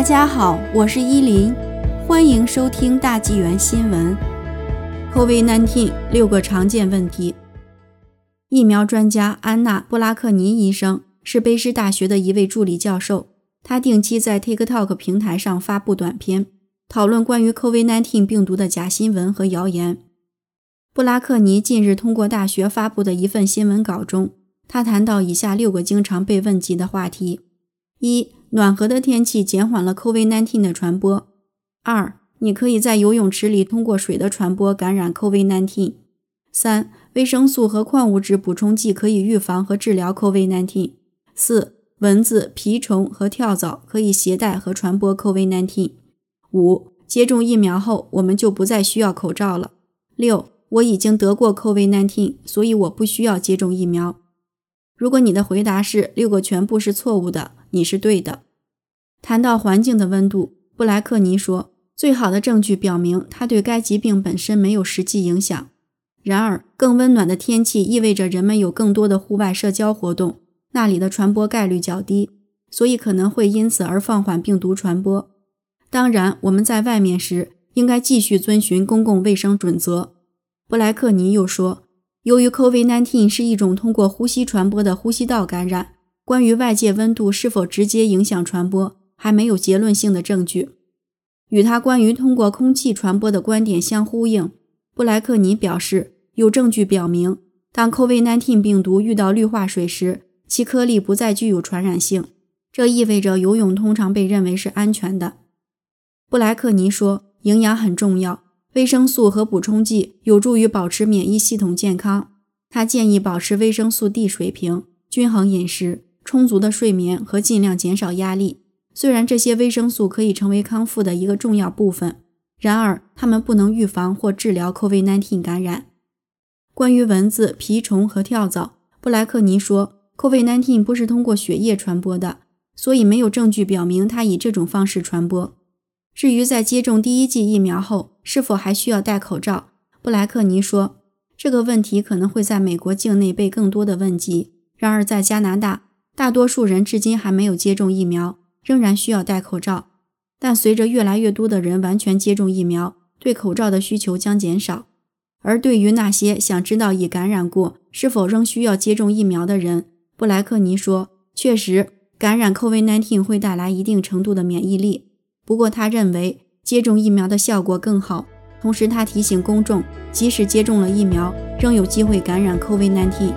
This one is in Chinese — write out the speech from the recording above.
大家好，我是依林，欢迎收听大纪元新闻。COVID-19 六个常见问题。疫苗专家安娜·布拉克尼医生是卑诗大学的一位助理教授，他定期在 TikTok 平台上发布短片，讨论关于 COVID-19 病毒的假新闻和谣言。布拉克尼近日通过大学发布的一份新闻稿中，他谈到以下六个经常被问及的话题：一、暖和的天气减缓了 COVID-19 的传播。二、你可以在游泳池里通过水的传播感染 COVID-19。三、维生素和矿物质补充剂可以预防和治疗 COVID-19。四、蚊子、蜱虫和跳蚤可以携带和传播 COVID-19。五、接种疫苗后，我们就不再需要口罩了。六、我已经得过 COVID-19，所以我不需要接种疫苗。如果你的回答是六个全部是错误的，你是对的。谈到环境的温度，布莱克尼说，最好的证据表明它对该疾病本身没有实际影响。然而，更温暖的天气意味着人们有更多的户外社交活动，那里的传播概率较低，所以可能会因此而放缓病毒传播。当然，我们在外面时应该继续遵循公共卫生准则。布莱克尼又说。由于 COVID-19 是一种通过呼吸传播的呼吸道感染，关于外界温度是否直接影响传播，还没有结论性的证据。与他关于通过空气传播的观点相呼应，布莱克尼表示，有证据表明，当 COVID-19 病毒遇到氯化水时，其颗粒不再具有传染性。这意味着游泳通常被认为是安全的。布莱克尼说，营养很重要。维生素和补充剂有助于保持免疫系统健康。他建议保持维生素 D 水平、均衡饮食、充足的睡眠和尽量减少压力。虽然这些维生素可以成为康复的一个重要部分，然而它们不能预防或治疗 COVID-19 感染。关于蚊子、蜱虫和跳蚤，布莱克尼说，COVID-19 不是通过血液传播的，所以没有证据表明它以这种方式传播。至于在接种第一剂疫苗后是否还需要戴口罩，布莱克尼说，这个问题可能会在美国境内被更多的问及。然而，在加拿大，大多数人至今还没有接种疫苗，仍然需要戴口罩。但随着越来越多的人完全接种疫苗，对口罩的需求将减少。而对于那些想知道已感染过是否仍需要接种疫苗的人，布莱克尼说，确实，感染 COVID-19 会带来一定程度的免疫力。不过，他认为接种疫苗的效果更好。同时，他提醒公众，即使接种了疫苗，仍有机会感染 COVID-19。